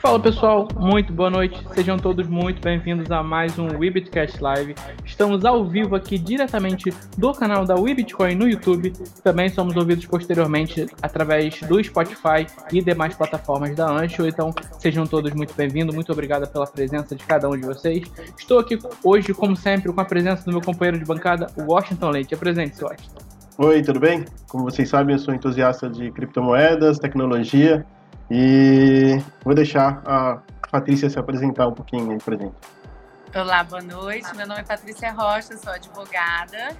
Fala pessoal, muito boa noite. Sejam todos muito bem-vindos a mais um Webitcast Live. Estamos ao vivo aqui diretamente do canal da Webitcoin no YouTube. Também somos ouvidos posteriormente através do Spotify e demais plataformas da Ancho. Então sejam todos muito bem-vindos. Muito obrigado pela presença de cada um de vocês. Estou aqui hoje, como sempre, com a presença do meu companheiro de bancada, Washington Leite. Apresente-se, Washington. Oi, tudo bem? Como vocês sabem, eu sou entusiasta de criptomoedas, tecnologia e vou deixar a Patrícia se apresentar um pouquinho aí pra gente. Olá, boa noite. Meu nome é Patrícia Rocha, sou advogada,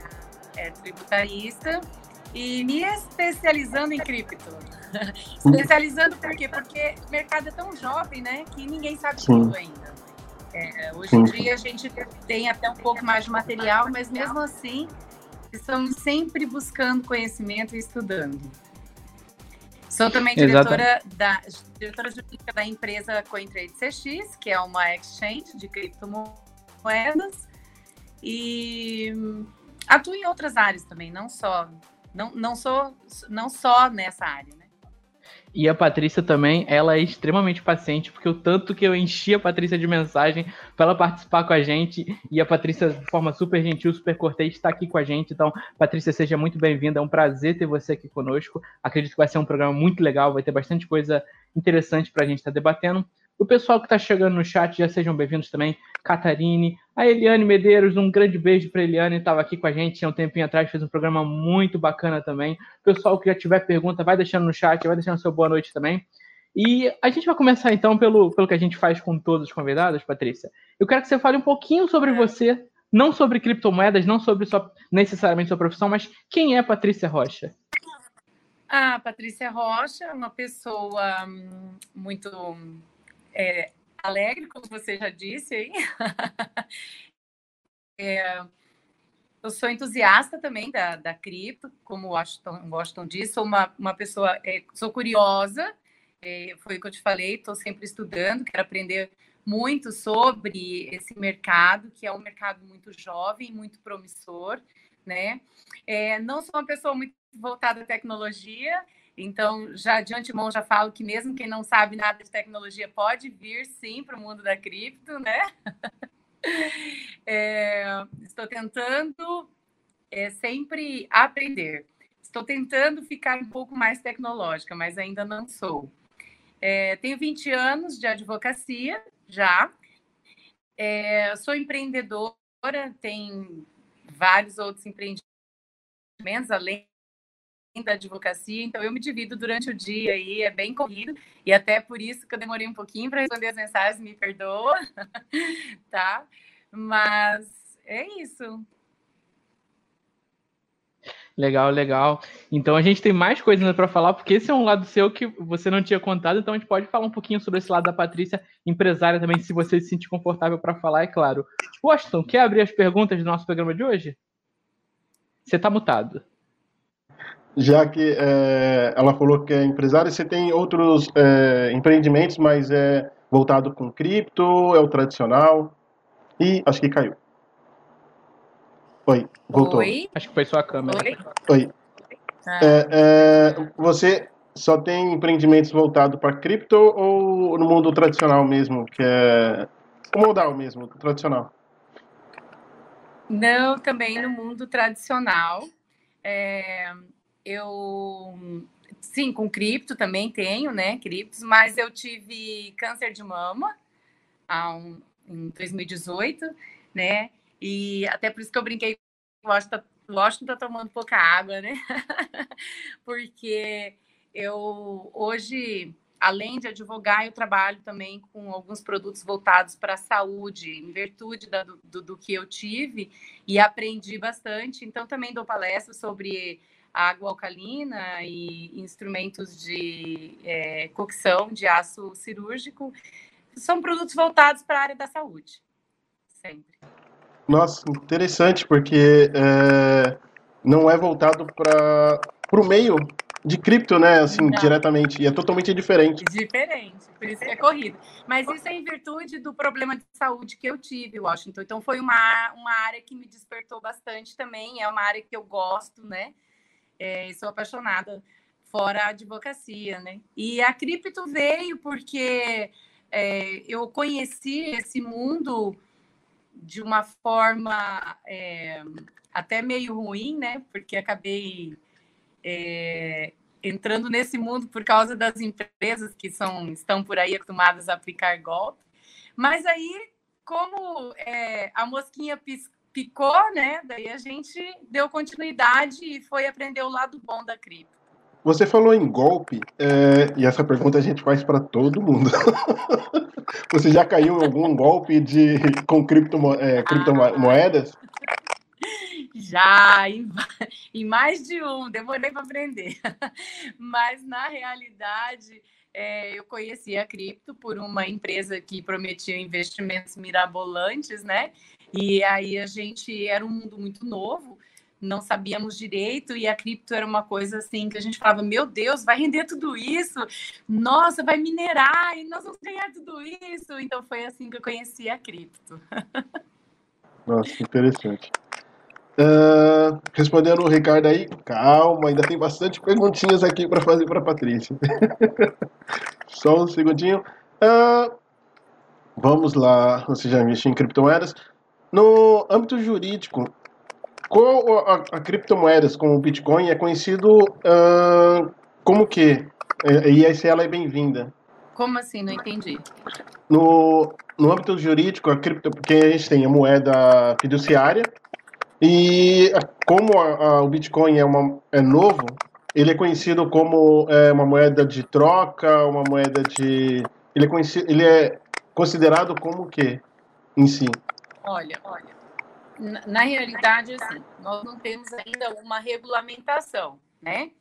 é, tributarista e me especializando em cripto. especializando por quê? Porque o mercado é tão jovem, né, que ninguém sabe Sim. tudo ainda. É, hoje em dia a gente tem até um pouco mais de material, mas mesmo assim estamos sempre buscando conhecimento e estudando. Sou também diretora, da, diretora jurídica da empresa CoinTrade CX, que é uma exchange de criptomoedas. E atuo em outras áreas também, não só, não, não, sou, não só nessa área. E a Patrícia também, ela é extremamente paciente, porque o tanto que eu enchi a Patrícia de mensagem para ela participar com a gente, e a Patrícia, de forma super gentil, super cortês, está aqui com a gente. Então, Patrícia, seja muito bem-vinda, é um prazer ter você aqui conosco. Acredito que vai ser um programa muito legal, vai ter bastante coisa interessante para a gente estar tá debatendo. O pessoal que está chegando no chat, já sejam bem-vindos também. Catarine, a Eliane Medeiros, um grande beijo para Eliane, estava aqui com a gente há um tempinho atrás, fez um programa muito bacana também. Pessoal que já tiver pergunta, vai deixando no chat, vai deixando seu boa noite também. E a gente vai começar então pelo, pelo que a gente faz com todos os convidados, Patrícia. Eu quero que você fale um pouquinho sobre você, não sobre criptomoedas, não sobre sua, necessariamente sua profissão, mas quem é Patrícia Rocha? A Patrícia Rocha é uma pessoa hum, muito é, alegre, como você já disse aí. é, eu sou entusiasta também da, da cripto, como o Washington, Washington disse, sou uma, uma pessoa, é, sou curiosa, é, foi o que eu te falei, estou sempre estudando, quero aprender muito sobre esse mercado, que é um mercado muito jovem, muito promissor, né? É, não sou uma pessoa muito voltada à tecnologia, então, já de antemão, já falo que mesmo quem não sabe nada de tecnologia pode vir sim para o mundo da cripto, né? é, estou tentando é, sempre aprender. Estou tentando ficar um pouco mais tecnológica, mas ainda não sou. É, tenho 20 anos de advocacia já. É, sou empreendedora, tenho vários outros empreendimentos, além da advocacia, então eu me divido durante o dia e é bem corrido, e até por isso que eu demorei um pouquinho para responder as mensagens, me perdoa, tá? Mas é isso. Legal, legal. Então a gente tem mais coisas para falar, porque esse é um lado seu que você não tinha contado, então a gente pode falar um pouquinho sobre esse lado da Patrícia, empresária também, se você se sentir confortável para falar, é claro. Washington, quer abrir as perguntas do nosso programa de hoje? Você está mutado já que é, ela falou que é empresária, você tem outros é, empreendimentos, mas é voltado com cripto, é o tradicional. E acho que caiu. Oi, voltou. Oi? Acho que foi sua câmera. Oi. Oi. Ah. É, é, você só tem empreendimentos voltados para cripto ou no mundo tradicional mesmo, que é o modal mesmo, tradicional? Não, também no mundo tradicional. É, eu sim, com cripto também tenho, né? Criptos, mas eu tive câncer de mama um, em 2018, né? E até por isso que eu brinquei Washington, Washington tá tomando pouca água, né? Porque eu hoje, além de advogar, eu trabalho também com alguns produtos voltados para a saúde, em virtude da, do, do que eu tive e aprendi bastante. Então, também dou palestras sobre água alcalina e instrumentos de é, cocção de aço cirúrgico. São produtos voltados para a área da saúde, sempre. Nossa, interessante, porque é, não é voltado para o meio de cripto, né? Assim, não. diretamente. E é totalmente diferente. Diferente, por isso que é corrido. Mas isso é em virtude do problema de saúde que eu tive, Washington. Então, foi uma, uma área que me despertou bastante também. É uma área que eu gosto, né? É, sou apaixonada fora a advocacia, né? E a cripto veio porque é, eu conheci esse mundo de uma forma é, até meio ruim, né? Porque acabei é, entrando nesse mundo por causa das empresas que são, estão por aí acostumadas a aplicar golpe. Mas aí, como é, a mosquinha picou, né? Daí a gente deu continuidade e foi aprender o lado bom da cripto. Você falou em golpe, é, e essa pergunta a gente faz para todo mundo. Você já caiu em algum golpe de com criptomo, é, criptomoedas? Já, em, em mais de um, demorei para aprender. Mas, na realidade, é, eu conheci a cripto por uma empresa que prometia investimentos mirabolantes, né? E aí a gente era um mundo muito novo, não sabíamos direito, e a cripto era uma coisa assim que a gente falava: meu Deus, vai render tudo isso, nossa, vai minerar, e nós vamos ganhar tudo isso. Então foi assim que eu conheci a cripto. Nossa, interessante. Uh, respondendo o Ricardo aí, calma, ainda tem bastante perguntinhas aqui para fazer para Patrícia. Só um segundinho. Uh, vamos lá, você já investiu em criptomoedas. No âmbito jurídico, qual a, a criptomoedas como o Bitcoin é conhecido uh, como que? E aí se ela é bem-vinda. Como assim? Não entendi. No, no âmbito jurídico, a cripto, porque a gente tem a moeda fiduciária, e como a, a, o Bitcoin é, uma, é novo, ele é conhecido como é, uma moeda de troca, uma moeda de. Ele é, conhecido, ele é considerado como o quê em si? Olha, olha. Na, realidade, assim, nós não temos ainda uma regulamentação, né?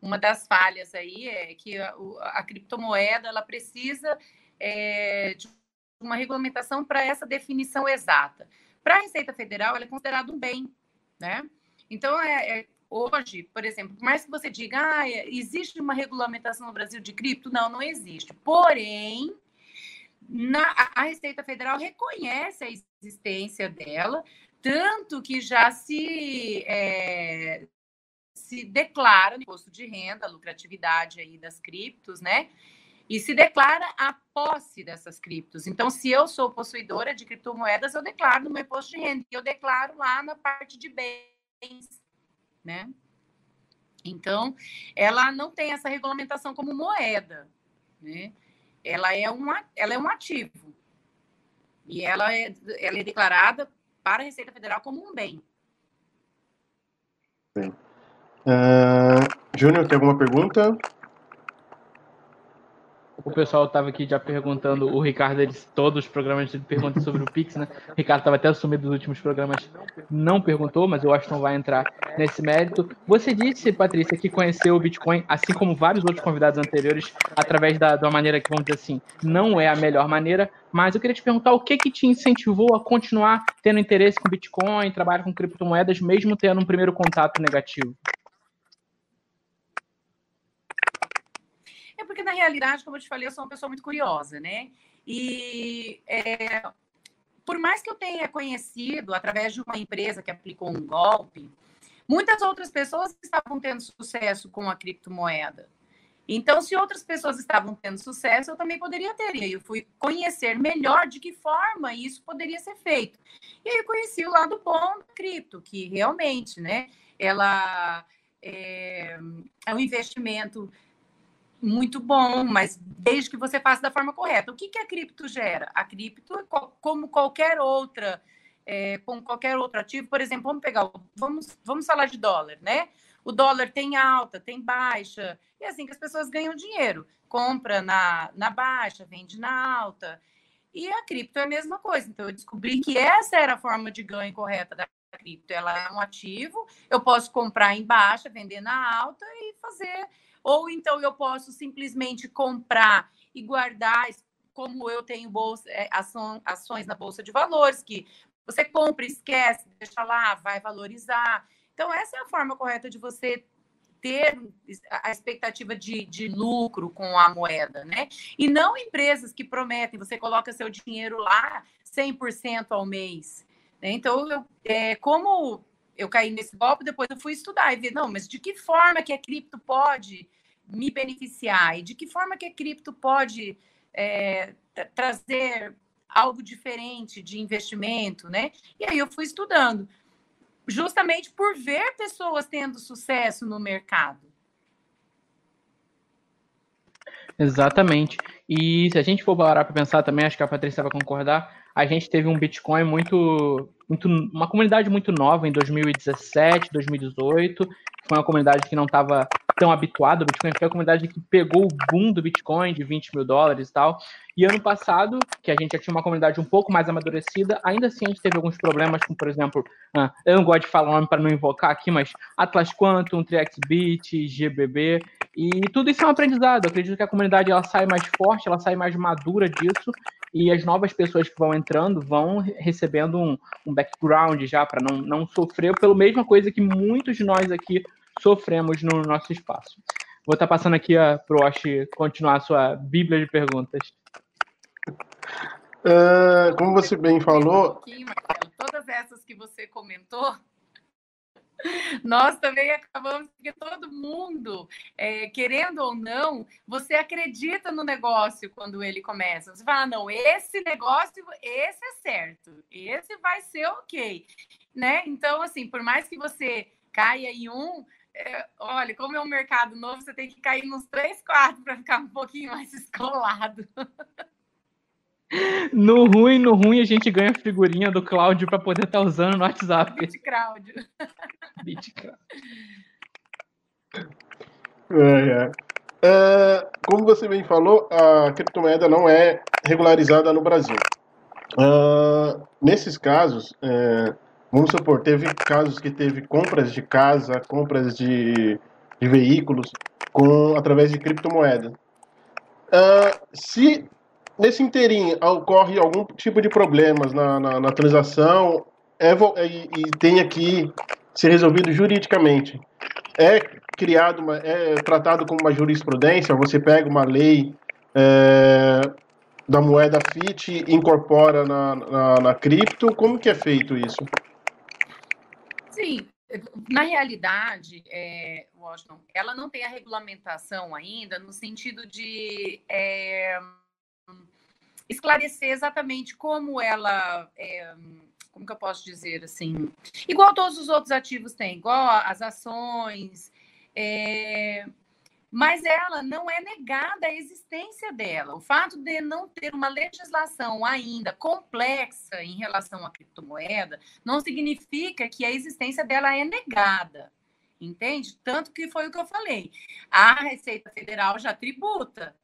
Uma das falhas aí é que a, a criptomoeda ela precisa é, de uma regulamentação para essa definição exata. Para a Receita Federal, ela é considerada um bem, né? Então, é, é, hoje, por exemplo, por mais que você diga, ah, é, existe uma regulamentação no Brasil de cripto? Não, não existe. Porém, na, a Receita Federal reconhece a existência dela, tanto que já se, é, se declara no imposto de renda, a lucratividade aí das criptos, né? e se declara a posse dessas criptos. Então, se eu sou possuidora de criptomoedas, eu declaro no meu imposto de renda, eu declaro lá na parte de bens, né? Então, ela não tem essa regulamentação como moeda, né? Ela é, uma, ela é um ativo. E ela é, ela é declarada para a Receita Federal como um bem. Bem. Uh, Júnior, tem alguma pergunta? O pessoal estava aqui já perguntando, o Ricardo, todos os programas ele pergunta sobre o Pix, né? O Ricardo estava até assumido dos últimos programas, não perguntou, mas o Washington vai entrar nesse mérito. Você disse, Patrícia, que conheceu o Bitcoin, assim como vários outros convidados anteriores, através da, de uma maneira que, vamos dizer assim, não é a melhor maneira, mas eu queria te perguntar o que que te incentivou a continuar tendo interesse com Bitcoin, trabalhar com criptomoedas, mesmo tendo um primeiro contato negativo? É porque, na realidade, como eu te falei, eu sou uma pessoa muito curiosa, né? E é, por mais que eu tenha conhecido através de uma empresa que aplicou um golpe, muitas outras pessoas estavam tendo sucesso com a criptomoeda. Então, se outras pessoas estavam tendo sucesso, eu também poderia ter. E eu fui conhecer melhor de que forma isso poderia ser feito. E aí eu conheci o lado bom da cripto, que realmente, né, ela é, é um investimento muito bom, mas desde que você faça da forma correta. O que, que a cripto gera? A cripto, como qualquer outra, é, como qualquer outro ativo, por exemplo, vamos pegar, vamos, vamos falar de dólar, né? O dólar tem alta, tem baixa, e é assim que as pessoas ganham dinheiro. Compra na, na baixa, vende na alta. E a cripto é a mesma coisa. Então, eu descobri que essa era a forma de ganho correta da cripto. Ela é um ativo, eu posso comprar em baixa, vender na alta e fazer ou então eu posso simplesmente comprar e guardar, como eu tenho bolsa, é, ações na Bolsa de Valores, que você compra, esquece, deixa lá, vai valorizar. Então, essa é a forma correta de você ter a expectativa de, de, lucro com a moeda, né? E não empresas que prometem, você coloca seu dinheiro lá 100% ao mês. Né? Então, eu, é, como eu caí nesse golpe, depois eu fui estudar e ver, não, mas de que forma que a cripto pode me beneficiar? E de que forma que a cripto pode é, trazer algo diferente de investimento, né? E aí eu fui estudando, justamente por ver pessoas tendo sucesso no mercado. Exatamente. E se a gente for parar para pensar também, acho que a Patrícia vai concordar, a gente teve um Bitcoin muito, muito uma comunidade muito nova em 2017, 2018, foi uma comunidade que não estava tão habituada ao Bitcoin, foi a comunidade que pegou o boom do Bitcoin de 20 mil dólares e tal. E ano passado, que a gente já tinha uma comunidade um pouco mais amadurecida, ainda assim a gente teve alguns problemas, como por exemplo, ah, eu não gosto de falar o nome para não invocar aqui, mas Atlas Quantum, TriXBit, GBB, e tudo isso é um aprendizado. Eu acredito que a comunidade ela sai mais forte, ela sai mais madura disso, e as novas pessoas que vão entrando vão recebendo um, um background já para não, não sofrer pela mesma coisa que muitos de nós aqui sofremos no nosso espaço. Vou estar tá passando aqui para o Osh continuar a sua bíblia de perguntas. Uh, como você bem falou. Um todas essas que você comentou, nós também acabamos, porque todo mundo, é, querendo ou não, você acredita no negócio quando ele começa. Você fala, não, esse negócio, esse é certo, esse vai ser ok. Né? Então, assim, por mais que você caia em um, é, olha, como é um mercado novo, você tem que cair nos três quartos para ficar um pouquinho mais escolado. No ruim, no ruim, a gente ganha a figurinha do Cláudio para poder estar tá usando no WhatsApp. Cláudio. É, é. É, como você bem falou, a criptomoeda não é regularizada no Brasil. Uh, nesses casos, é, Vamos supor, teve casos que teve compras de casa, compras de, de veículos com através de criptomoeda. Uh, se nesse inteirinho ocorre algum tipo de problemas na, na, na transação é, e tem aqui ser resolvido juridicamente, é criado, uma, é tratado como uma jurisprudência, você pega uma lei é, da moeda FIT e incorpora na, na, na cripto, como que é feito isso? Sim, na realidade, é, Washington, ela não tem a regulamentação ainda no sentido de é, esclarecer exatamente como ela. É, como que eu posso dizer assim? Igual todos os outros ativos têm, igual as ações. É, mas ela não é negada a existência dela. O fato de não ter uma legislação ainda complexa em relação à criptomoeda não significa que a existência dela é negada. Entende? Tanto que foi o que eu falei. A Receita Federal já tributa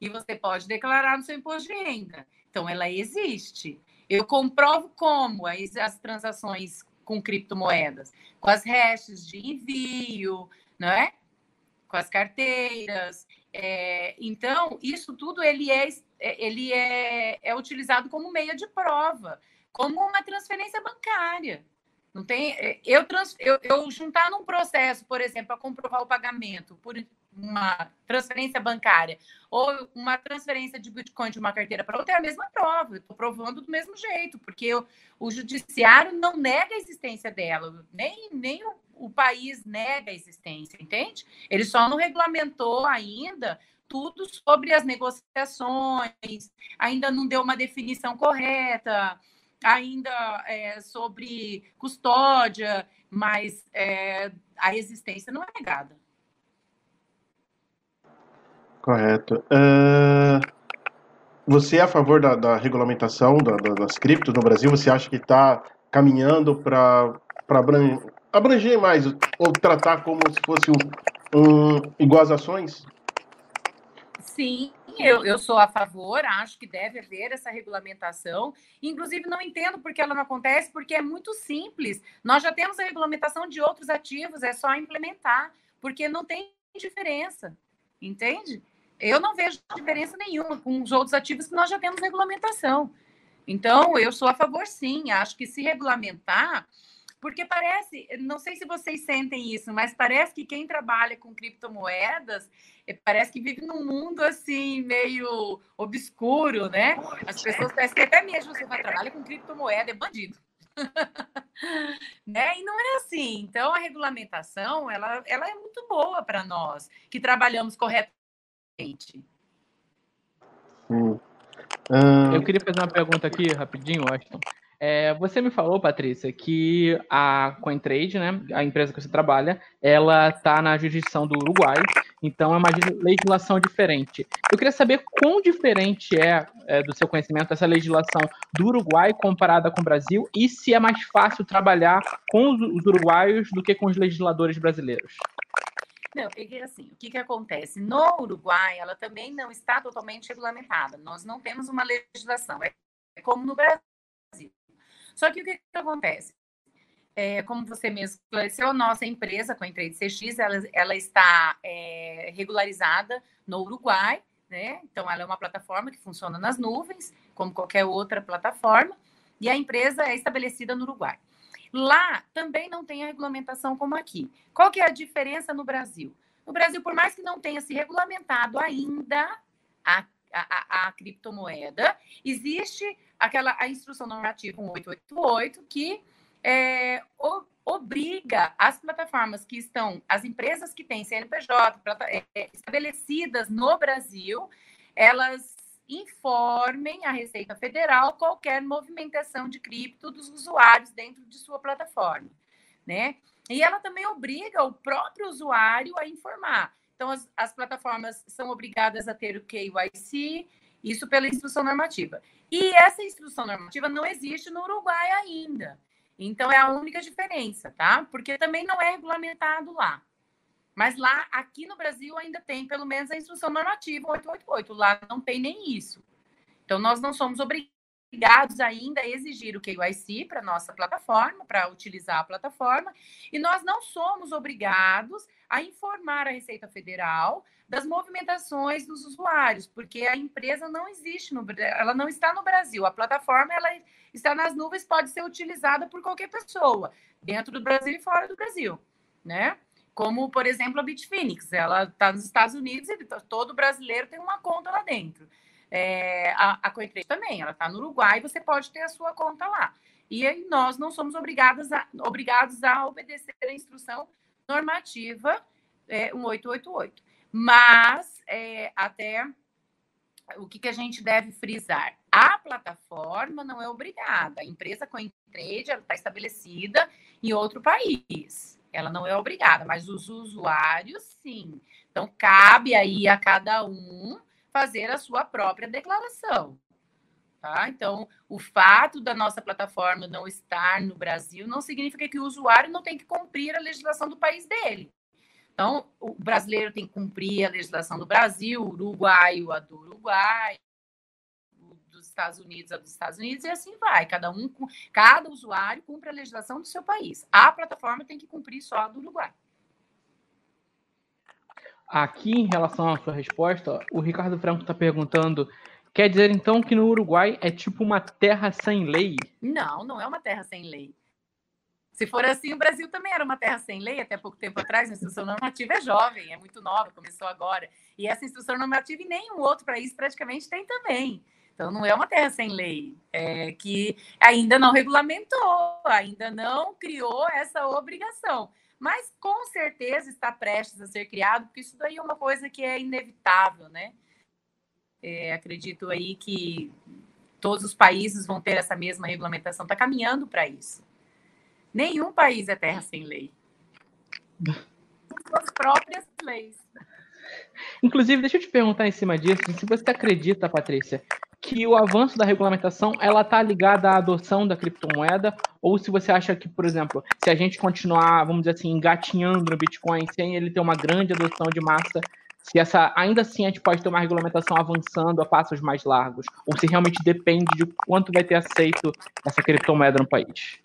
e você pode declarar no seu imposto de renda. Então, ela existe. Eu comprovo como as, as transações com criptomoedas, com as hashes de envio, não é? com as carteiras. É, então, isso tudo ele é, é, ele é, é utilizado como meio de prova, como uma transferência bancária. Não tem, é, eu, trans, eu, eu juntar num processo, por exemplo, para comprovar o pagamento por uma transferência bancária ou uma transferência de Bitcoin de uma carteira para outra é a mesma prova. Eu estou provando do mesmo jeito, porque eu, o judiciário não nega a existência dela, nem, nem o, o país nega a existência, entende? Ele só não regulamentou ainda tudo sobre as negociações, ainda não deu uma definição correta, ainda é, sobre custódia, mas é, a existência não é negada. Correto. Uh, você é a favor da, da regulamentação da, da, das criptos no Brasil? Você acha que está caminhando para abranger, mais ou tratar como se fosse um, um igual às ações? Sim, eu, eu sou a favor, acho que deve haver essa regulamentação. Inclusive, não entendo por que ela não acontece, porque é muito simples. Nós já temos a regulamentação de outros ativos, é só implementar, porque não tem diferença, entende? Eu não vejo diferença nenhuma com os outros ativos que nós já temos regulamentação. Então, eu sou a favor, sim. Acho que se regulamentar, porque parece, não sei se vocês sentem isso, mas parece que quem trabalha com criptomoedas eh, parece que vive num mundo assim meio obscuro, né? As pessoas parecem que até mesmo você vai trabalhar com criptomoeda é bandido. né? E não é assim. Então a regulamentação ela, ela é muito boa para nós que trabalhamos corretamente Sim. Uh... Eu queria fazer uma pergunta aqui, rapidinho, Washington. É, você me falou, Patrícia, que a CoinTrade, né, a empresa que você trabalha, ela está na jurisdição do Uruguai, então é uma legislação diferente. Eu queria saber quão diferente é, é, do seu conhecimento essa legislação do Uruguai comparada com o Brasil e se é mais fácil trabalhar com os uruguaios do que com os legisladores brasileiros. Não, porque assim, o que, que acontece? No Uruguai, ela também não está totalmente regulamentada. Nós não temos uma legislação. É como no Brasil. Só que o que, que acontece? É, como você mesmo esclareceu, a nossa empresa, com a Trade CX, ela, ela está é, regularizada no Uruguai, né? Então, ela é uma plataforma que funciona nas nuvens, como qualquer outra plataforma, e a empresa é estabelecida no Uruguai. Lá também não tem a regulamentação como aqui. Qual que é a diferença no Brasil? No Brasil, por mais que não tenha se regulamentado ainda a, a, a criptomoeda, existe aquela a instrução normativa 1888 que é, o, obriga as plataformas que estão, as empresas que têm CNPJ é, estabelecidas no Brasil, elas informem a Receita Federal qualquer movimentação de cripto dos usuários dentro de sua plataforma, né? E ela também obriga o próprio usuário a informar. Então, as, as plataformas são obrigadas a ter o KYC, isso pela instrução normativa. E essa instrução normativa não existe no Uruguai ainda. Então, é a única diferença, tá? Porque também não é regulamentado lá. Mas lá, aqui no Brasil, ainda tem pelo menos a instrução normativa 888. Lá não tem nem isso. Então, nós não somos obrigados ainda a exigir o KYC para nossa plataforma, para utilizar a plataforma, e nós não somos obrigados a informar a Receita Federal das movimentações dos usuários, porque a empresa não existe no ela não está no Brasil. A plataforma ela está nas nuvens, pode ser utilizada por qualquer pessoa, dentro do Brasil e fora do Brasil, né? Como, por exemplo, a Bitfinex, ela está nos Estados Unidos e todo brasileiro tem uma conta lá dentro. É, a, a Cointrade também, ela está no Uruguai, você pode ter a sua conta lá. E aí nós não somos obrigados a, obrigados a obedecer a instrução normativa é, 1888. Mas, é, até o que, que a gente deve frisar? A plataforma não é obrigada. A empresa CoinTrade está estabelecida em outro país. Ela não é obrigada, mas os usuários, sim. Então, cabe aí a cada um fazer a sua própria declaração. Tá? Então, o fato da nossa plataforma não estar no Brasil não significa que o usuário não tem que cumprir a legislação do país dele. Então, o brasileiro tem que cumprir a legislação do Brasil, o uruguaio a do Uruguai, dos Estados Unidos a dos Estados Unidos, e assim vai. Cada um, cada usuário cumpre a legislação do seu país. A plataforma tem que cumprir só a do Uruguai. Aqui, em relação à sua resposta, o Ricardo Franco está perguntando: quer dizer então que no Uruguai é tipo uma terra sem lei? Não, não é uma terra sem lei. Se for assim, o Brasil também era uma terra sem lei até pouco tempo atrás. A instrução normativa é jovem, é muito nova, começou agora. E essa instrução normativa em nenhum outro país praticamente tem também. Então, não é uma terra sem lei, é que ainda não regulamentou, ainda não criou essa obrigação. Mas com certeza está prestes a ser criado, porque isso daí é uma coisa que é inevitável, né? É, acredito aí que todos os países vão ter essa mesma regulamentação, está caminhando para isso. Nenhum país é terra sem lei. Suas próprias leis. Inclusive, deixa eu te perguntar em cima disso, se você acredita, Patrícia, que o avanço da regulamentação ela está ligada à adoção da criptomoeda, ou se você acha que, por exemplo, se a gente continuar, vamos dizer assim, engatinhando no Bitcoin sem ele ter uma grande adoção de massa, se essa ainda assim a gente pode ter uma regulamentação avançando a passos mais largos, ou se realmente depende de quanto vai ter aceito essa criptomoeda no país.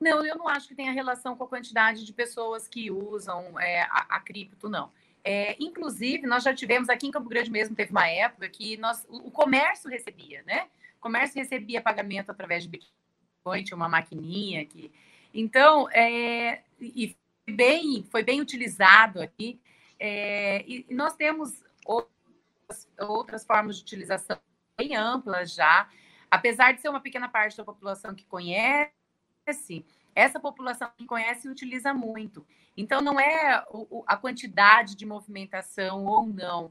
Não, eu não acho que tenha relação com a quantidade de pessoas que usam é, a, a, cripto, não. É, inclusive, nós já tivemos aqui em Campo Grande mesmo, teve uma época que nós, o comércio recebia, né? O comércio recebia pagamento através de Bitcoin, tinha uma maquininha aqui. Então, é, e bem, foi bem utilizado aqui. É, e nós temos outras, outras formas de utilização bem amplas já. Apesar de ser uma pequena parte da população que conhece, essa população que conhece e utiliza muito. Então, não é a quantidade de movimentação ou não,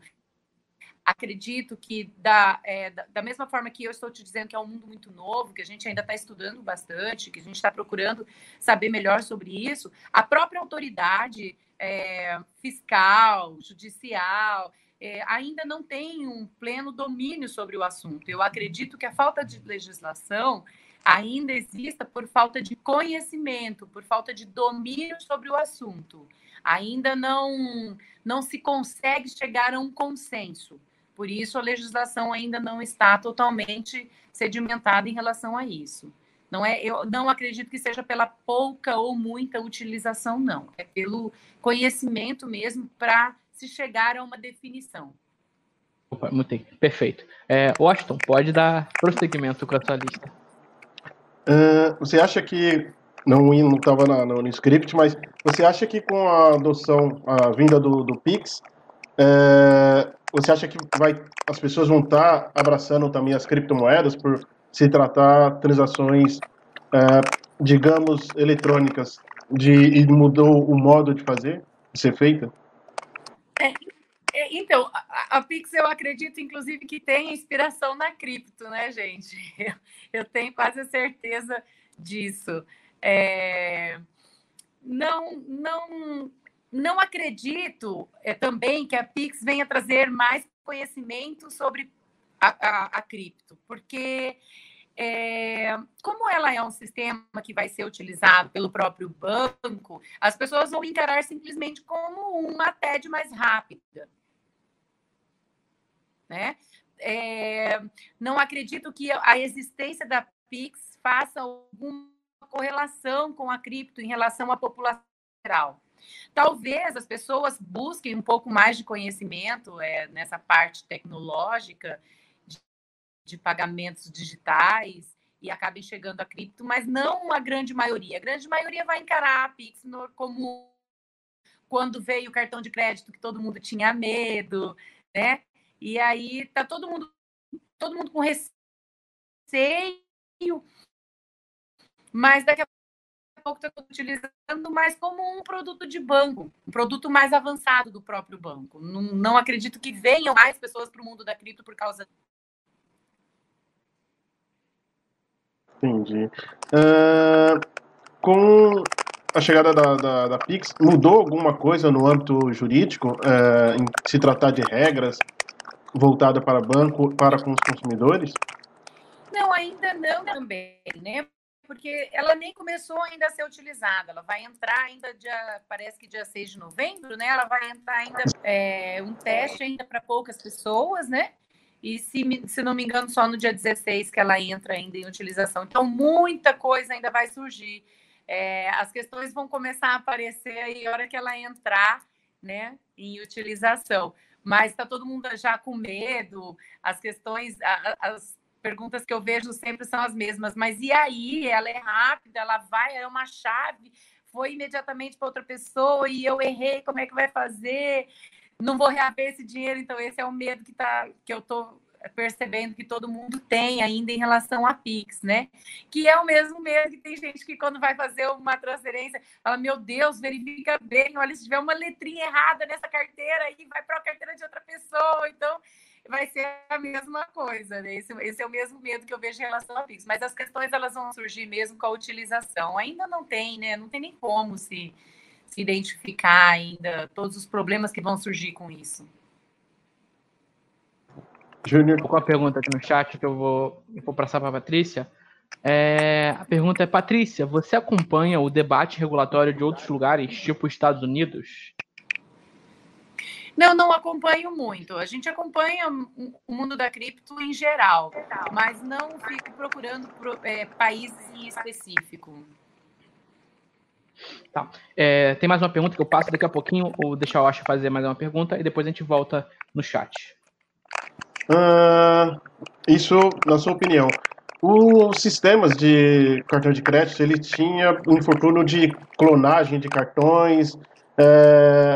acredito que da, é, da mesma forma que eu estou te dizendo que é um mundo muito novo, que a gente ainda está estudando bastante, que a gente está procurando saber melhor sobre isso, a própria autoridade é, fiscal, judicial, é, ainda não tem um pleno domínio sobre o assunto. Eu acredito que a falta de legislação ainda exista por falta de conhecimento, por falta de domínio sobre o assunto. Ainda não, não se consegue chegar a um consenso. Por isso, a legislação ainda não está totalmente sedimentada em relação a isso. Não é, eu não acredito que seja pela pouca ou muita utilização, não. É pelo conhecimento mesmo para se chegar a uma definição. Opa, mutei. Perfeito. É, Washington, pode dar prosseguimento com a sua lista. Uh, você acha que não estava no, no script, mas você acha que com a adoção, a vinda do, do Pix, é, você acha que vai, as pessoas vão estar tá abraçando também as criptomoedas por se tratar transações, é, digamos, eletrônicas, de, e mudou o modo de fazer, de ser feita? Então, a, a, Pix eu acredito, inclusive, que tem inspiração na cripto, né, gente? Eu, eu tenho quase certeza disso. É, não, não, não acredito é, também que a Pix venha trazer mais conhecimento sobre a, a, a cripto, porque é, como ela é um sistema que vai ser utilizado pelo próprio banco, as pessoas vão encarar simplesmente como uma TED mais rápida. Né? É, não acredito que a existência da Pix faça alguma correlação com a cripto em relação à população geral. Talvez as pessoas busquem um pouco mais de conhecimento é, nessa parte tecnológica de, de pagamentos digitais e acabem chegando a cripto, mas não a grande maioria. A grande maioria vai encarar a Pix como quando veio o cartão de crédito que todo mundo tinha medo, né? E aí tá todo mundo todo mundo com receio, mas daqui a pouco está utilizando mais como um produto de banco, um produto mais avançado do próprio banco. Não, não acredito que venham mais pessoas para o mundo da cripto por causa. Entendi. Uh, com a chegada da, da, da, Pix, mudou alguma coisa no âmbito jurídico, uh, em se tratar de regras voltada para banco, para com os consumidores? Não, ainda não também, né? porque ela nem começou ainda a ser utilizada. Ela vai entrar ainda dia, parece que dia 6 de novembro, né? Ela vai entrar ainda é, um teste ainda para poucas pessoas, né? E se, se não me engano, só no dia 16 que ela entra ainda em utilização. Então, muita coisa ainda vai surgir. É, as questões vão começar a aparecer aí a hora que ela entrar né, em utilização. Mas está todo mundo já com medo, as questões, as, perguntas que eu vejo sempre são as mesmas. Mas e aí? Ela é rápida, ela vai, é uma chave, foi imediatamente para outra pessoa e eu errei, como é que vai fazer? Não vou reaver esse dinheiro, então esse é o medo que, tá, que eu estou percebendo que todo mundo tem ainda em relação a Pix, né? Que é o mesmo medo que tem gente que quando vai fazer uma transferência, fala, meu Deus, verifica bem, olha, se tiver uma letrinha errada nessa carteira aí, vai para a carteira de outra pessoa. Então, vai ser a mesma coisa, né? Esse, esse, é o mesmo medo que eu vejo em relação a Pix. Mas as questões elas vão surgir mesmo com a utilização. Ainda não tem, né? Não tem nem como se, se identificar ainda todos os problemas que vão surgir com isso. Júnior, com a pergunta aqui no chat que eu vou, eu vou passar para a Patrícia. É, a pergunta é, Patrícia, você acompanha o debate regulatório de outros lugares, tipo Estados Unidos? Não, não acompanho muito. A gente acompanha o mundo da cripto em geral, mas não fico procurando é, países em específico. Tá. É, tem mais uma pergunta que eu passo daqui a pouquinho, ou deixar o Acho fazer mais uma pergunta e depois a gente volta no chat. Uh, isso, na sua opinião, os sistemas de cartão de crédito, ele tinha um infortúnio de clonagem de cartões, é,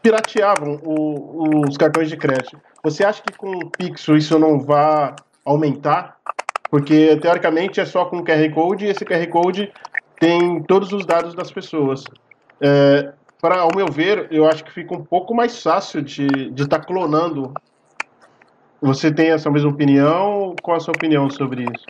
pirateavam o, os cartões de crédito. Você acha que com o Pixel isso não vai aumentar? Porque, teoricamente, é só com QR Code e esse QR Code tem todos os dados das pessoas. É, para, ao meu ver, eu acho que fica um pouco mais fácil de estar tá clonando Você tem essa mesma opinião? Qual a sua opinião sobre isso?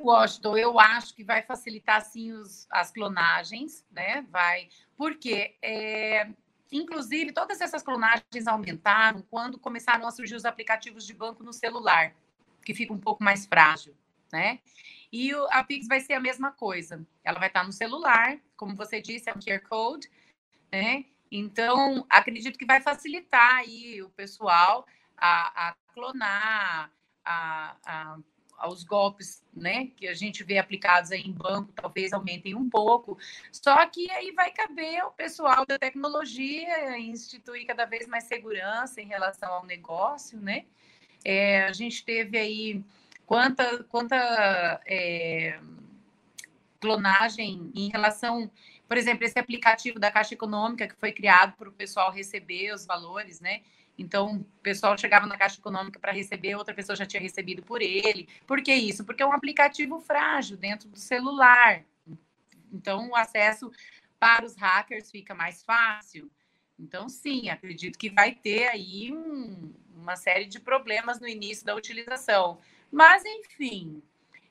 Washington, eu acho que vai facilitar sim os, as clonagens, né? Vai, porque é, inclusive todas essas clonagens aumentaram quando começaram a surgir os aplicativos de banco no celular, que fica um pouco mais frágil, né? E o, a Pix vai ser a mesma coisa. Ela vai estar no celular, como você disse, é um QR Code, né? Então, acredito que vai facilitar aí o pessoal a, a clonar, a, a aos golpes né, que a gente vê aplicados em banco, talvez aumentem um pouco. Só que aí vai caber o pessoal da tecnologia instituir cada vez mais segurança em relação ao negócio, né? É, a gente teve aí quanta, quanta é, clonagem em relação, por exemplo, esse aplicativo da Caixa Econômica que foi criado para o pessoal receber os valores, né? Então, o pessoal chegava na Caixa Econômica para receber, outra pessoa já tinha recebido por ele. Por que isso? Porque é um aplicativo frágil dentro do celular. Então, o acesso para os hackers fica mais fácil. Então, sim, acredito que vai ter aí um, uma série de problemas no início da utilização. Mas, enfim,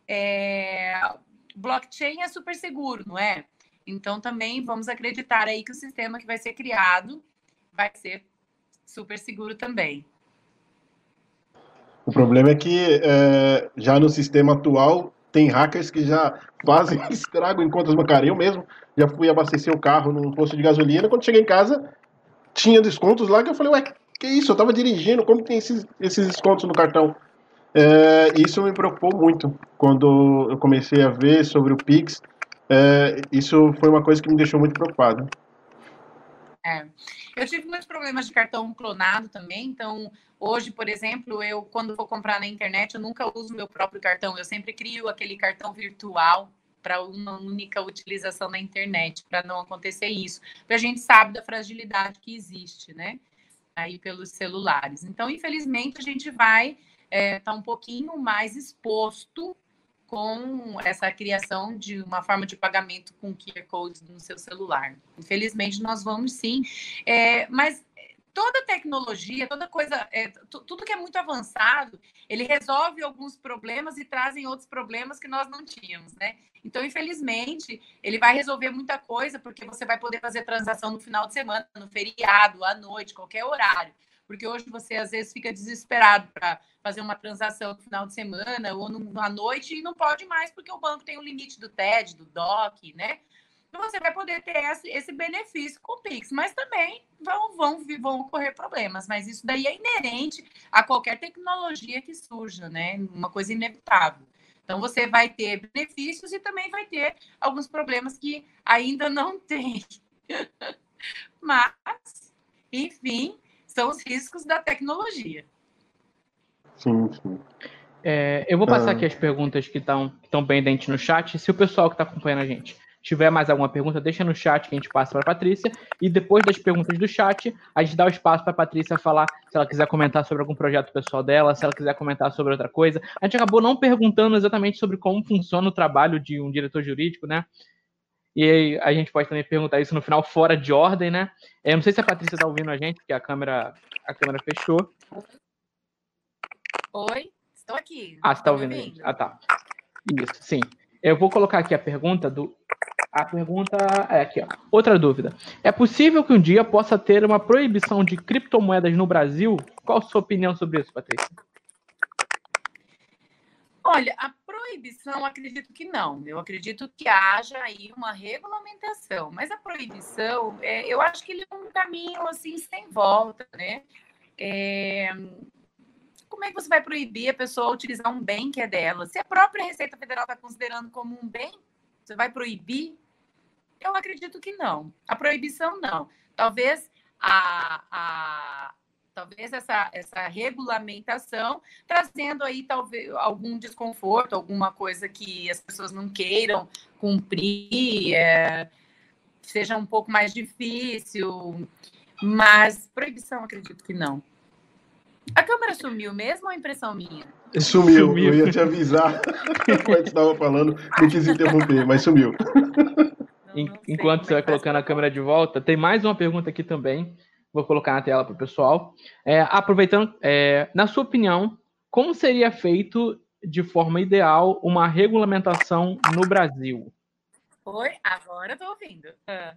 é... blockchain é super seguro, não é? Então, também vamos acreditar aí que o sistema que vai ser criado vai ser super seguro também. O problema é que é, já no sistema atual tem hackers que já fazem estrago em contas bancárias. Eu mesmo já fui abastecer o carro num posto de gasolina. Quando cheguei em casa, tinha descontos lá que eu falei, ué, que isso? Eu tava dirigindo, como tem esses, esses descontos no cartão? É, isso me preocupou muito quando eu comecei a ver sobre o Pix. É, isso foi uma coisa que me deixou muito preocupado. É. Eu tive muitos problemas de cartão clonado também, então hoje, por exemplo, eu quando vou comprar na internet, eu nunca uso meu próprio cartão, eu sempre crio aquele cartão virtual para uma única utilização na internet, para não acontecer isso. Porque a gente sabe da fragilidade que existe, né? Aí pelos celulares. Então, infelizmente, a gente vai estar é, tá um pouquinho mais exposto com essa criação de uma forma de pagamento com QR Code no seu celular. Infelizmente, nós vamos sim. É, mas toda tecnologia, toda coisa, é, tudo que é muito avançado, ele resolve alguns problemas e trazem outros problemas que nós não tínhamos, né? Então, infelizmente, ele vai resolver muita coisa, porque você vai poder fazer transação no final de semana, no feriado, à noite, qualquer horário porque hoje você às vezes fica desesperado para fazer uma transação no final de semana ou à noite e não pode mais porque o banco tem o limite do TED, do DOC, né? Então você vai poder ter esse, esse benefício com o Pix, mas também vão, vão, vão ocorrer problemas. Mas isso daí é inerente a qualquer tecnologia que surja, né? Uma coisa inevitável. Então você vai ter benefícios e também vai ter alguns problemas que ainda não tem. Mas, enfim, são os riscos da tecnologia. Sim, sim. É, eu vou passar ah. aqui as perguntas que estão pendentes no chat. Se o pessoal que está acompanhando a gente tiver mais alguma pergunta, deixa no chat que a gente passa para a Patrícia. E depois das perguntas do chat, a gente dá o espaço para a Patrícia falar se ela quiser comentar sobre algum projeto pessoal dela, se ela quiser comentar sobre outra coisa. A gente acabou não perguntando exatamente sobre como funciona o trabalho de um diretor jurídico, né? E aí a gente pode também perguntar isso no final fora de ordem, né? Eu não sei se a Patrícia está ouvindo a gente, porque a câmera, a câmera fechou. Oi, estou aqui. Ah, você está ouvindo? ouvindo? Ah, tá. Isso, sim. Eu vou colocar aqui a pergunta do. A pergunta é aqui, ó. Outra dúvida. É possível que um dia possa ter uma proibição de criptomoedas no Brasil? Qual a sua opinião sobre isso, Patrícia? Olha, a proibição, acredito que não. Eu acredito que haja aí uma regulamentação. Mas a proibição, é, eu acho que ele é um caminho assim sem volta, né? É... Como é que você vai proibir a pessoa utilizar um bem que é dela? Se a própria Receita Federal está considerando como um bem, você vai proibir? Eu acredito que não. A proibição, não. Talvez a, a, talvez essa, essa regulamentação, trazendo aí talvez algum desconforto, alguma coisa que as pessoas não queiram cumprir, é, seja um pouco mais difícil, mas proibição acredito que não. A câmera sumiu mesmo ou é impressão minha? Sumiu, sumiu. eu ia te avisar enquanto estava falando, não quis interromper, mas sumiu. Não, não Enquanto você vai colocando a câmera de volta, tem mais uma pergunta aqui também Vou colocar na tela para o pessoal. É, aproveitando, é, na sua opinião, como seria feito de forma ideal uma regulamentação no Brasil? Oi, agora estou ouvindo. Ah.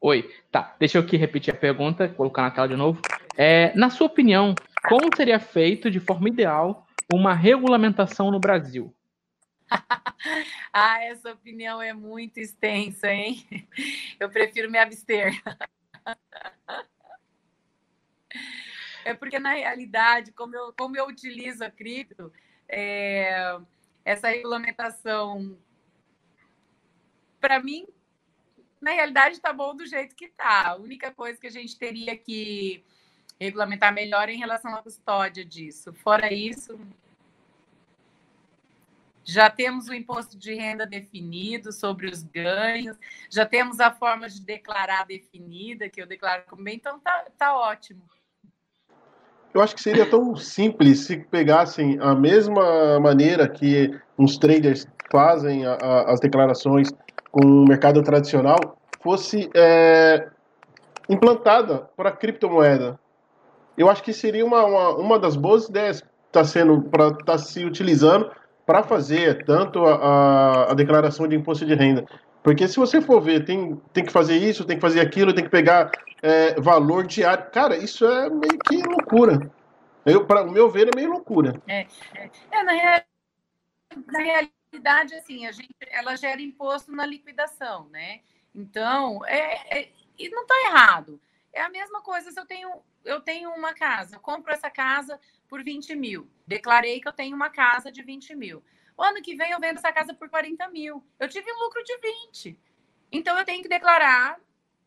Oi, tá. Deixa eu aqui repetir a pergunta, colocar na tela de novo. É, na sua opinião, como seria feito de forma ideal uma regulamentação no Brasil? ah, essa opinião é muito extensa, hein? Eu prefiro me abster. É porque, na realidade, como eu, como eu utilizo a cripto, é, essa regulamentação, para mim, na realidade, está bom do jeito que está. A única coisa que a gente teria que regulamentar melhor é em relação à custódia disso. Fora isso, já temos o imposto de renda definido sobre os ganhos, já temos a forma de declarar definida, que eu declaro como bem, então tá, tá ótimo. Eu acho que seria tão simples se pegassem a mesma maneira que uns traders fazem a, a, as declarações com o mercado tradicional, fosse é, implantada para a criptomoeda. Eu acho que seria uma, uma, uma das boas ideias está sendo para tá se utilizando para fazer tanto a, a, declaração de imposto de renda. Porque se você for ver, tem, tem que fazer isso, tem que fazer aquilo, tem que pegar é, valor diário. Cara, isso é meio que loucura. Para o meu ver, é meio loucura. É, é, é na, real, na, realidade, assim, a gente, ela gera imposto na liquidação, né? Então, é, é e não está errado. É a mesma coisa se eu tenho, eu tenho uma casa, eu compro essa casa por 20 mil. Declarei que eu tenho uma casa de 20 mil. O ano que vem eu vendo essa casa por 40 mil. Eu tive um lucro de 20. Então eu tenho que declarar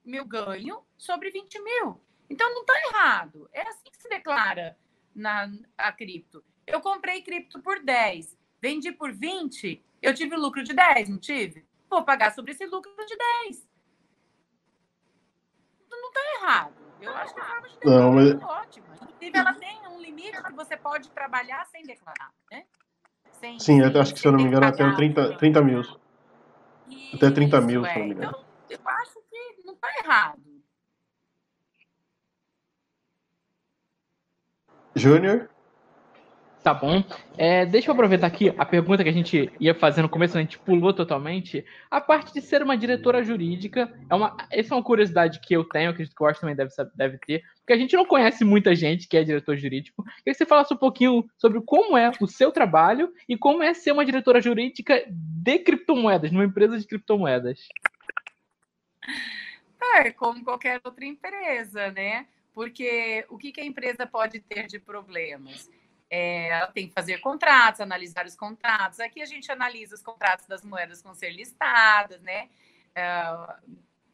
meu ganho sobre 20 mil. Então não está errado. É assim que se declara na a cripto. Eu comprei cripto por 10, vendi por 20, eu tive lucro de 10, não tive? Vou pagar sobre esse lucro de 10. Não está errado. Eu acho que a forma de declarar não, mas... é ótima. Inclusive, ela tem um limite que você pode trabalhar sem declarar, né? Sim, sem, acho que se eu não me engano, até 30, 30 mil. Isso, até 30 mil, é. se não me engano. Então, eu acho que não está errado. Júnior? Tá bom. É, deixa eu aproveitar aqui a pergunta que a gente ia fazer no começo, a gente pulou totalmente. A parte de ser uma diretora jurídica, é uma, essa é uma curiosidade que eu tenho, que o Washington também deve, deve ter, porque a gente não conhece muita gente que é diretor jurídico. Queria que você falasse um pouquinho sobre como é o seu trabalho e como é ser uma diretora jurídica de criptomoedas, numa empresa de criptomoedas. É, como qualquer outra empresa, né? Porque o que, que a empresa pode ter de problemas? É, ela tem que fazer contratos, analisar os contratos. Aqui a gente analisa os contratos das moedas que vão ser listadas, né? É,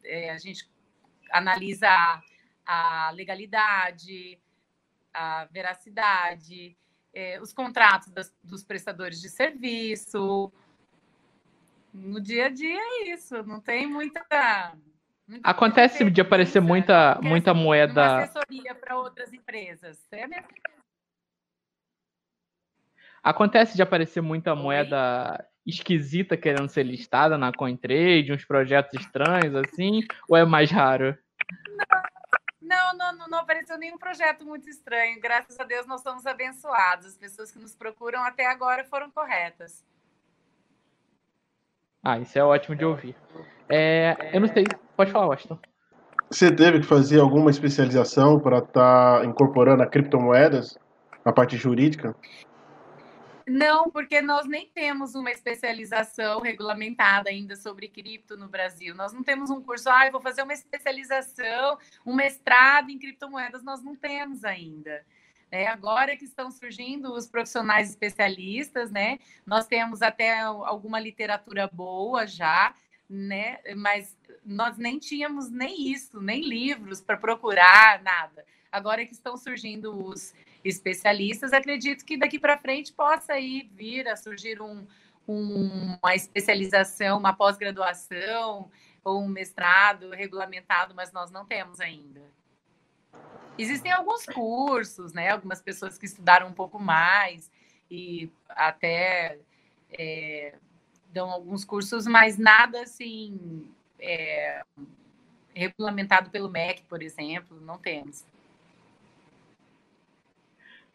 é, a gente analisa a, legalidade, a veracidade, os contratos das, dos prestadores de serviço. No dia a dia é isso, não tem muita. muita Acontece de aparecer muita, muita moeda. Uma assessoria para outras empresas. É a mesma Acontece de aparecer muita moeda esquisita querendo ser listada na CoinTrade, uns projetos estranhos assim, ou é mais raro? Não, não, não, não apareceu nenhum projeto muito estranho. Graças a Deus nós somos abençoados. As pessoas que nos procuram até agora foram corretas. Ah, isso é ótimo de ouvir. É, eu não sei, pode falar, Washington. Você teve que fazer alguma especialização para estar tá incorporando a criptomoedas na parte jurídica? Não, porque nós nem temos uma especialização regulamentada ainda sobre cripto no Brasil. Nós não temos um curso, ah, vou fazer uma especialização, um mestrado em criptomoedas, nós não temos ainda. É, agora que estão surgindo os profissionais especialistas, né? Nós temos até alguma literatura boa já, né? Mas nós nem tínhamos nem isso, nem livros para procurar, nada. Agora que estão surgindo os especialistas, acredito que daqui para frente possa ir vir a surgir um, um, uma especialização, uma pós-graduação ou um mestrado regulamentado, mas nós não temos ainda. Existem alguns cursos, né? Algumas pessoas que estudaram um pouco mais e até é, dão alguns cursos, mas nada assim é, regulamentado pelo MEC, por exemplo, não temos.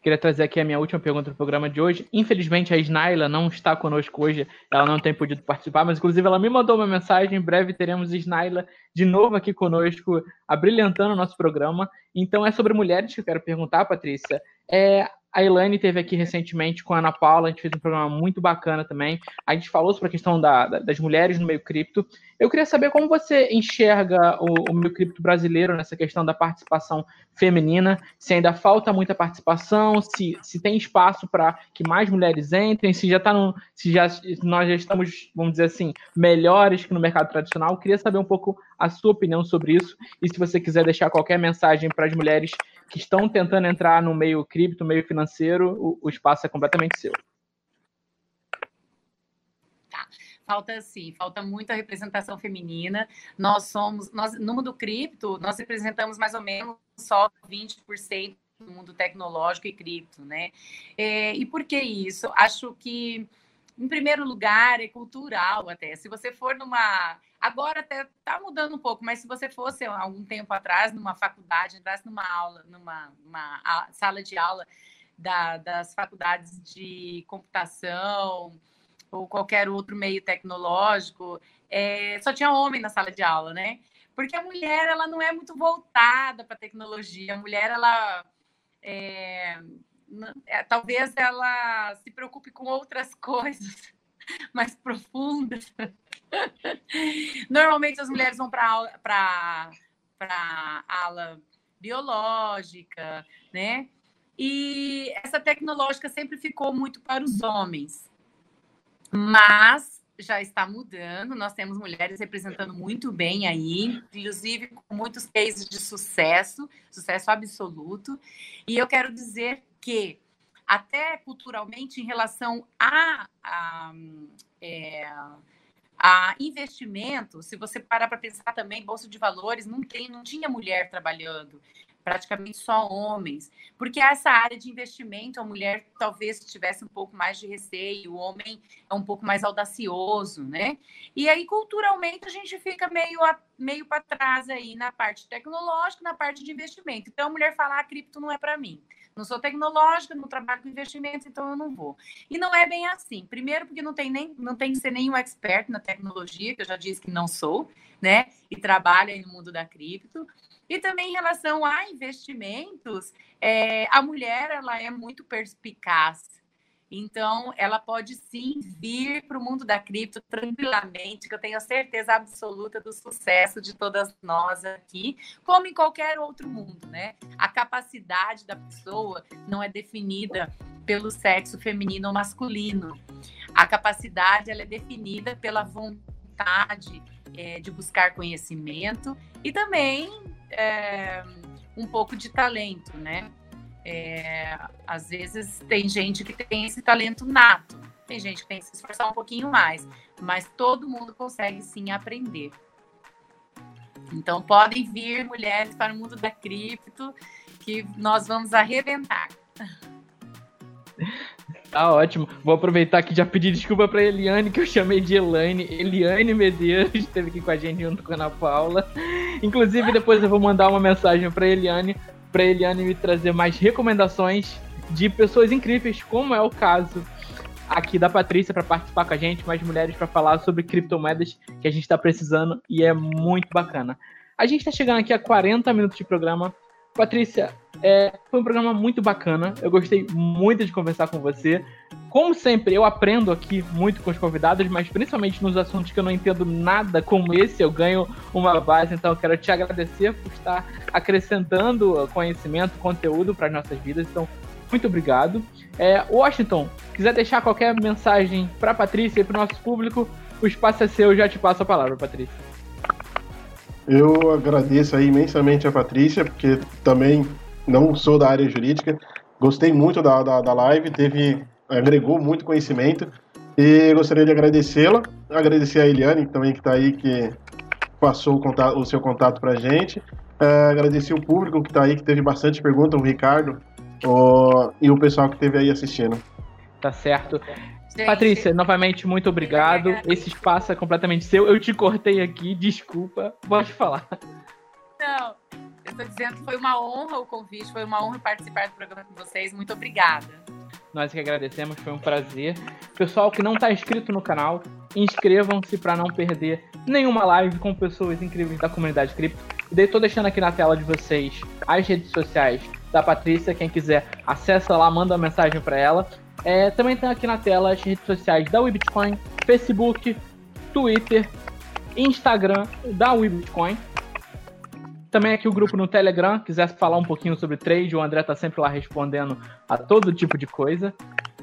Queria trazer aqui a minha última pergunta do programa de hoje. Infelizmente, a Snaila não está conosco hoje, ela não tem podido participar, mas inclusive ela me mandou uma mensagem. Em breve teremos Snaila de novo aqui conosco, abrilhantando o nosso programa. Então, é sobre mulheres que eu quero perguntar, Patrícia. É, a Elaine teve aqui recentemente com a Ana Paula, a gente fez um programa muito bacana também. A gente falou sobre a questão da, da, das mulheres no meio cripto. Eu queria saber como você enxerga o, o meio cripto brasileiro nessa questão da participação feminina, se ainda falta muita participação, se, se tem espaço para que mais mulheres entrem, se já está no. se já nós já estamos, vamos dizer assim, melhores que no mercado tradicional. Eu queria saber um pouco a sua opinião sobre isso. E se você quiser deixar qualquer mensagem para as mulheres que estão tentando entrar no meio cripto, meio financeiro, o, o espaço é completamente seu. Tá. Falta sim, falta muita representação feminina. Nós somos, nós, no mundo cripto, nós representamos mais ou menos só 20% do mundo tecnológico e cripto, né? É, e por que isso? Acho que em primeiro lugar, é cultural até. Se você for numa. Agora até está mudando um pouco, mas se você fosse algum tempo atrás numa faculdade, entrasse numa aula, numa sala de aula da, das faculdades de computação ou qualquer outro meio tecnológico, é, só tinha homem na sala de aula, né? Porque a mulher ela não é muito voltada para tecnologia. A mulher ela é, é, talvez ela se preocupe com outras coisas mais profundas. Normalmente as mulheres vão para a ala biológica, né? E essa tecnológica sempre ficou muito para os homens. Mas já está mudando, nós temos mulheres representando muito bem aí, inclusive com muitos cases de sucesso, sucesso absoluto. E eu quero dizer que, até culturalmente, em relação a, a, é, a investimento, se você parar para pensar também, Bolsa de Valores não, tem, não tinha mulher trabalhando praticamente só homens, porque essa área de investimento, a mulher talvez tivesse um pouco mais de receio, o homem é um pouco mais audacioso, né? E aí, culturalmente, a gente fica meio, meio para trás aí na parte tecnológica, na parte de investimento. Então, a mulher fala, ah, cripto não é para mim. Não sou tecnológica, não trabalho com investimento, então eu não vou. E não é bem assim. Primeiro, porque não tem, nem, não tem que ser nenhum expert na tecnologia, que eu já disse que não sou, né? E trabalho no mundo da cripto. E também em relação a investimentos, é, a mulher ela é muito perspicaz. Então, ela pode sim vir para o mundo da cripto tranquilamente, que eu tenho a certeza absoluta do sucesso de todas nós aqui, como em qualquer outro mundo, né? A capacidade da pessoa não é definida pelo sexo feminino ou masculino. A capacidade ela é definida pela vontade é, de buscar conhecimento e também é, um pouco de talento, né? É, às vezes tem gente que tem esse talento nato, tem gente que tem que se esforçar um pouquinho mais, mas todo mundo consegue sim aprender. Então podem vir mulheres para o mundo da cripto que nós vamos arrebentar. Tá ótimo. Vou aproveitar aqui já pedir desculpa pra Eliane, que eu chamei de Elaine. Eliane Medeiros esteve aqui com a gente junto com a Ana Paula. Inclusive, depois eu vou mandar uma mensagem pra Eliane, pra Eliane me trazer mais recomendações de pessoas incríveis, como é o caso aqui da Patrícia para participar com a gente, mais mulheres para falar sobre criptomoedas que a gente está precisando e é muito bacana. A gente está chegando aqui a 40 minutos de programa. Patrícia, é, foi um programa muito bacana. Eu gostei muito de conversar com você. Como sempre, eu aprendo aqui muito com os convidados, mas principalmente nos assuntos que eu não entendo nada como esse, eu ganho uma base. Então, eu quero te agradecer por estar acrescentando conhecimento, conteúdo para as nossas vidas. Então, muito obrigado. É, Washington, quiser deixar qualquer mensagem para a Patrícia e para o nosso público, o espaço é seu. Eu já te passo a palavra, Patrícia. Eu agradeço aí imensamente a Patrícia, porque também não sou da área jurídica. Gostei muito da, da, da live, teve, agregou muito conhecimento e gostaria de agradecê-la. Agradecer a Eliane também que está aí, que passou o, contato, o seu contato para a gente. Uh, agradecer o público que está aí, que teve bastante pergunta, o Ricardo o, e o pessoal que esteve aí assistindo. Tá certo. Gente, Patrícia, novamente, muito obrigado. Esse espaço é completamente seu. Eu te cortei aqui, desculpa. Pode falar. Estou dizendo que foi uma honra o convite, foi uma honra participar do programa com vocês. Muito obrigada. Nós que agradecemos, foi um prazer. Pessoal que não está inscrito no canal, inscrevam-se para não perder nenhuma live com pessoas incríveis da comunidade cripto. E tô deixando aqui na tela de vocês as redes sociais da Patrícia. Quem quiser, acessa lá, manda uma mensagem para ela. É, também tem aqui na tela as redes sociais da WeBitcoin, Facebook, Twitter, Instagram da WeBitcoin. Também aqui o grupo no Telegram, quiser falar um pouquinho sobre trade, o André tá sempre lá respondendo a todo tipo de coisa.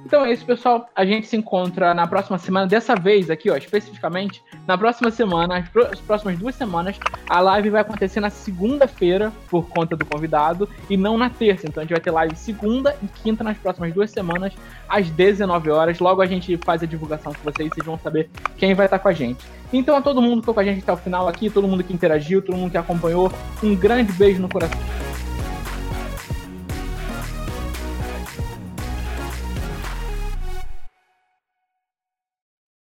Então é isso, pessoal. A gente se encontra na próxima semana. Dessa vez aqui, ó, especificamente, na próxima semana, as, as próximas duas semanas, a live vai acontecer na segunda-feira, por conta do convidado, e não na terça. Então a gente vai ter live segunda e quinta nas próximas duas semanas, às 19 horas. Logo a gente faz a divulgação com vocês, vocês vão saber quem vai estar com a gente. Então a todo mundo que ficou com a gente até o final aqui, todo mundo que interagiu, todo mundo que acompanhou, um grande beijo no coração.